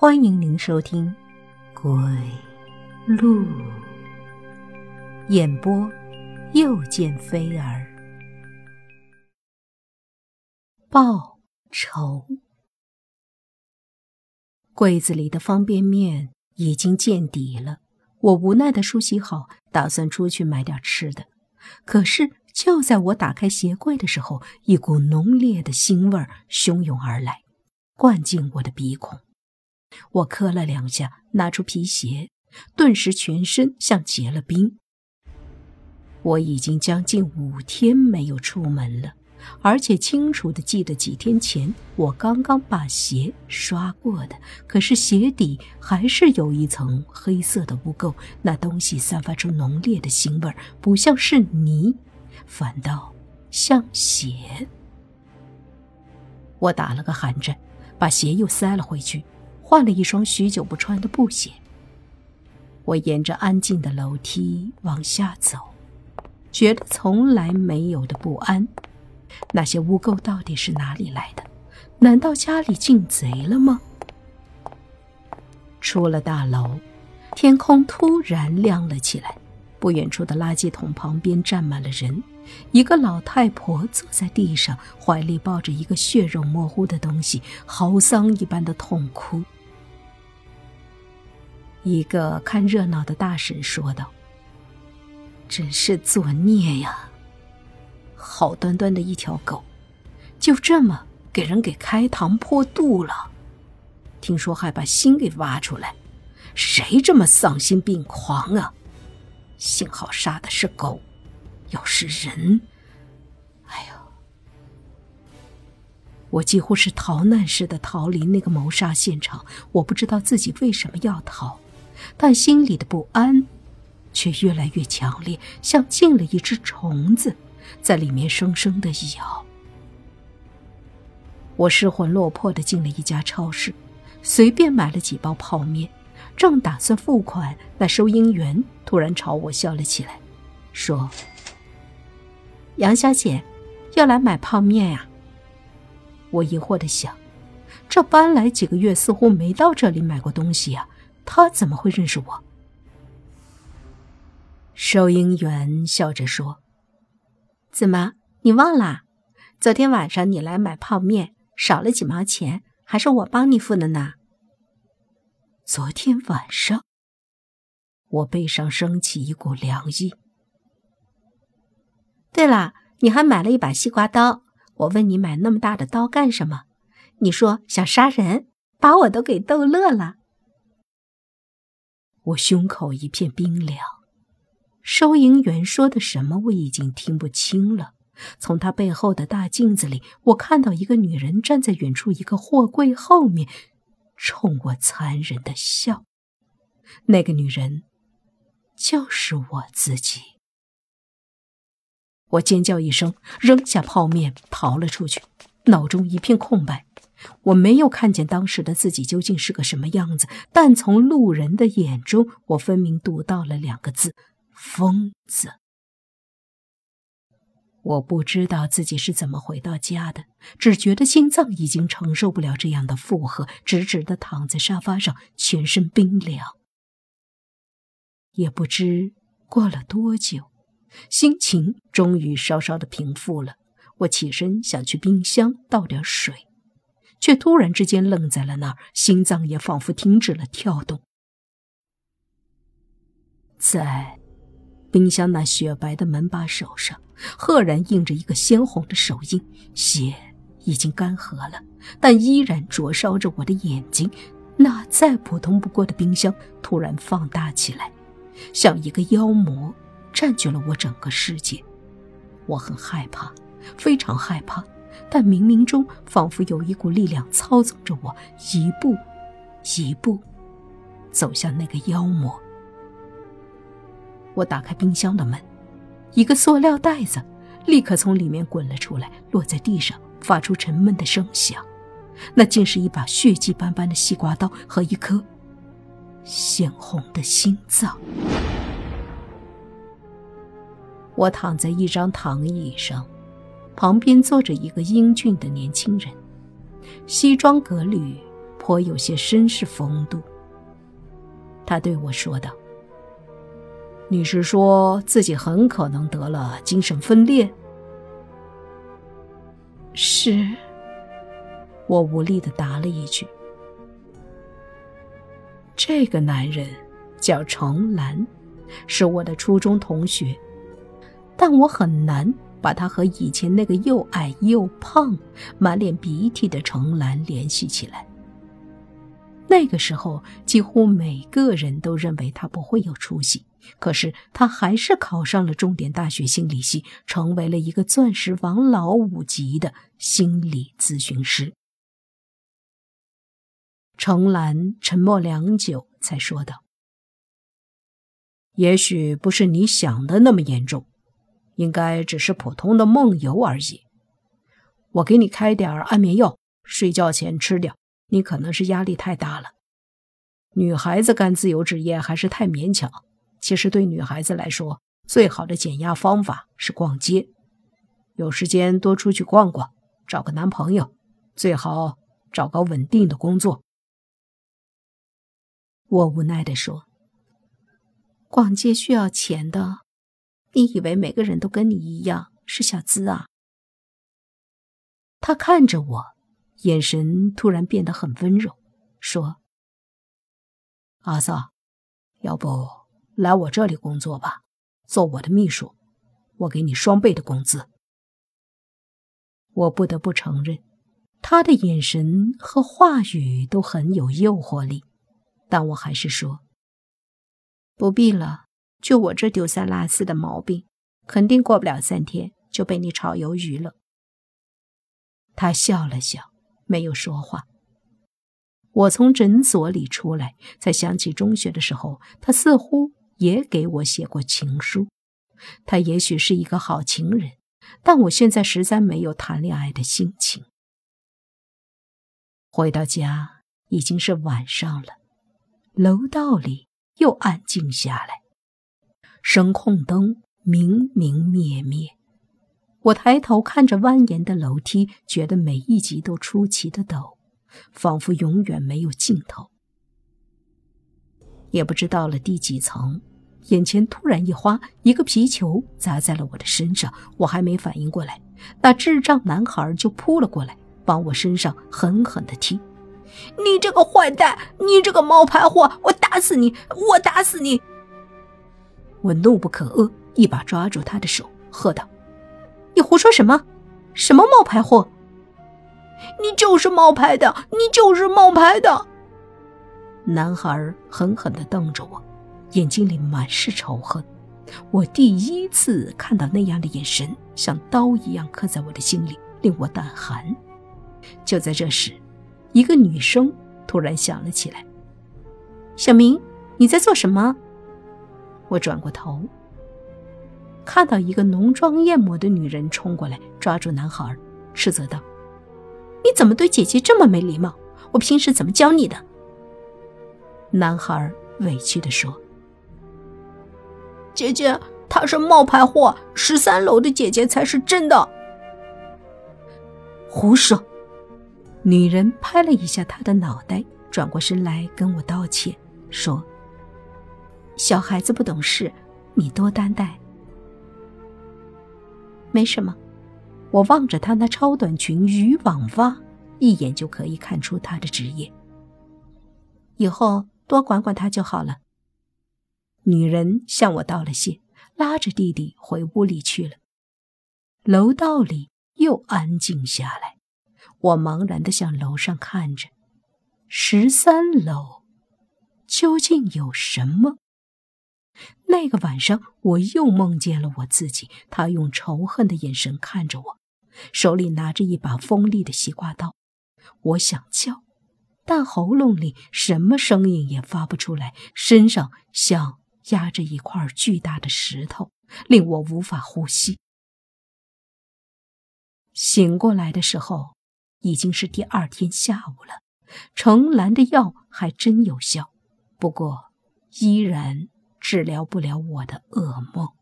欢迎您收听《鬼路》演播，又见飞儿报仇。柜子里的方便面已经见底了，我无奈的梳洗好，打算出去买点吃的。可是就在我打开鞋柜的时候，一股浓烈的腥味汹涌而来，灌进我的鼻孔。我磕了两下，拿出皮鞋，顿时全身像结了冰。我已经将近五天没有出门了，而且清楚的记得几天前我刚刚把鞋刷过的，可是鞋底还是有一层黑色的污垢，那东西散发出浓烈的腥味，不像是泥，反倒像血。我打了个寒战，把鞋又塞了回去。换了一双许久不穿的布鞋，我沿着安静的楼梯往下走，觉得从来没有的不安。那些污垢到底是哪里来的？难道家里进贼了吗？出了大楼，天空突然亮了起来。不远处的垃圾桶旁边站满了人，一个老太婆坐在地上，怀里抱着一个血肉模糊的东西，嚎丧一般的痛哭。一个看热闹的大婶说道：“真是作孽呀！好端端的一条狗，就这么给人给开膛破肚了。听说还把心给挖出来，谁这么丧心病狂啊？幸好杀的是狗，要是人，哎呦！我几乎是逃难似的逃离那个谋杀现场。我不知道自己为什么要逃。”但心里的不安，却越来越强烈，像进了一只虫子，在里面生生的咬。我失魂落魄的进了一家超市，随便买了几包泡面，正打算付款，那收银员突然朝我笑了起来，说：“杨小姐，要来买泡面呀？”我疑惑的想，这搬来几个月，似乎没到这里买过东西呀。他怎么会认识我？收银员笑着说：“怎么，你忘啦？昨天晚上你来买泡面，少了几毛钱，还是我帮你付的呢。”昨天晚上，我背上升起一股凉意。对了，你还买了一把西瓜刀。我问你买那么大的刀干什么？你说想杀人，把我都给逗乐了。我胸口一片冰凉，收银员说的什么我已经听不清了。从他背后的大镜子里，我看到一个女人站在远处一个货柜后面，冲我残忍的笑。那个女人就是我自己。我尖叫一声，扔下泡面，逃了出去，脑中一片空白。我没有看见当时的自己究竟是个什么样子，但从路人的眼中，我分明读到了两个字：疯子。我不知道自己是怎么回到家的，只觉得心脏已经承受不了这样的负荷，直直的躺在沙发上，全身冰凉。也不知过了多久，心情终于稍稍的平复了。我起身想去冰箱倒点水。却突然之间愣在了那儿，心脏也仿佛停止了跳动。在冰箱那雪白的门把手上，赫然印着一个鲜红的手印，血已经干涸了，但依然灼烧着我的眼睛。那再普通不过的冰箱突然放大起来，像一个妖魔占据了我整个世界。我很害怕，非常害怕。但冥冥中仿佛有一股力量操纵着我，一步一步走向那个妖魔。我打开冰箱的门，一个塑料袋子立刻从里面滚了出来，落在地上，发出沉闷的声响。那竟是一把血迹斑斑的西瓜刀和一颗鲜红的心脏。我躺在一张躺椅上。旁边坐着一个英俊的年轻人，西装革履，颇有些绅士风度。他对我说道：“你是说自己很可能得了精神分裂？”是，我无力的答了一句。这个男人叫程兰，是我的初中同学，但我很难把他和以前那个又矮又胖、满脸鼻涕的程兰联系起来。那个时候，几乎每个人都认为他不会有出息，可是他还是考上了重点大学心理系，成为了一个钻石王老五级的心理咨询师。程兰沉默良久，才说道：“也许不是你想的那么严重，应该只是普通的梦游而已。我给你开点安眠药，睡觉前吃掉。”你可能是压力太大了，女孩子干自由职业还是太勉强。其实对女孩子来说，最好的减压方法是逛街，有时间多出去逛逛，找个男朋友，最好找个稳定的工作。我无奈地说：“逛街需要钱的，你以为每个人都跟你一样是小资啊？”他看着我。眼神突然变得很温柔，说：“阿萨，要不来我这里工作吧，做我的秘书，我给你双倍的工资。”我不得不承认，他的眼神和话语都很有诱惑力，但我还是说：“不必了，就我这丢三落四的毛病，肯定过不了三天就被你炒鱿鱼了。”他笑了笑。没有说话。我从诊所里出来，才想起中学的时候，他似乎也给我写过情书。他也许是一个好情人，但我现在实在没有谈恋爱的心情。回到家已经是晚上了，楼道里又安静下来，声控灯明明灭灭。我抬头看着蜿蜒的楼梯，觉得每一级都出奇的陡，仿佛永远没有尽头。也不知到了第几层，眼前突然一花，一个皮球砸在了我的身上。我还没反应过来，那智障男孩就扑了过来，往我身上狠狠地踢。“你这个坏蛋！你这个冒牌货！我打死你！我打死你！”我怒不可遏，一把抓住他的手，喝道。你胡说什么？什么冒牌货？你就是冒牌的！你就是冒牌的！男孩狠狠地瞪着我，眼睛里满是仇恨。我第一次看到那样的眼神，像刀一样刻在我的心里，令我胆寒。就在这时，一个女声突然响了起来：“小明，你在做什么？”我转过头。看到一个浓妆艳抹的女人冲过来，抓住男孩，斥责道：“你怎么对姐姐这么没礼貌？我平时怎么教你的？”男孩委屈地说：“姐姐，她是冒牌货，十三楼的姐姐才是真的。”胡说！女人拍了一下他的脑袋，转过身来跟我道歉，说：“小孩子不懂事，你多担待。”没什么，我望着她那超短裙渔网袜，一眼就可以看出她的职业。以后多管管她就好了。女人向我道了谢，拉着弟弟回屋里去了。楼道里又安静下来，我茫然的向楼上看着，十三楼究竟有什么？那个晚上，我又梦见了我自己。他用仇恨的眼神看着我，手里拿着一把锋利的西瓜刀。我想叫，但喉咙里什么声音也发不出来，身上像压着一块巨大的石头，令我无法呼吸。醒过来的时候，已经是第二天下午了。程兰的药还真有效，不过依然。治疗不了我的噩梦。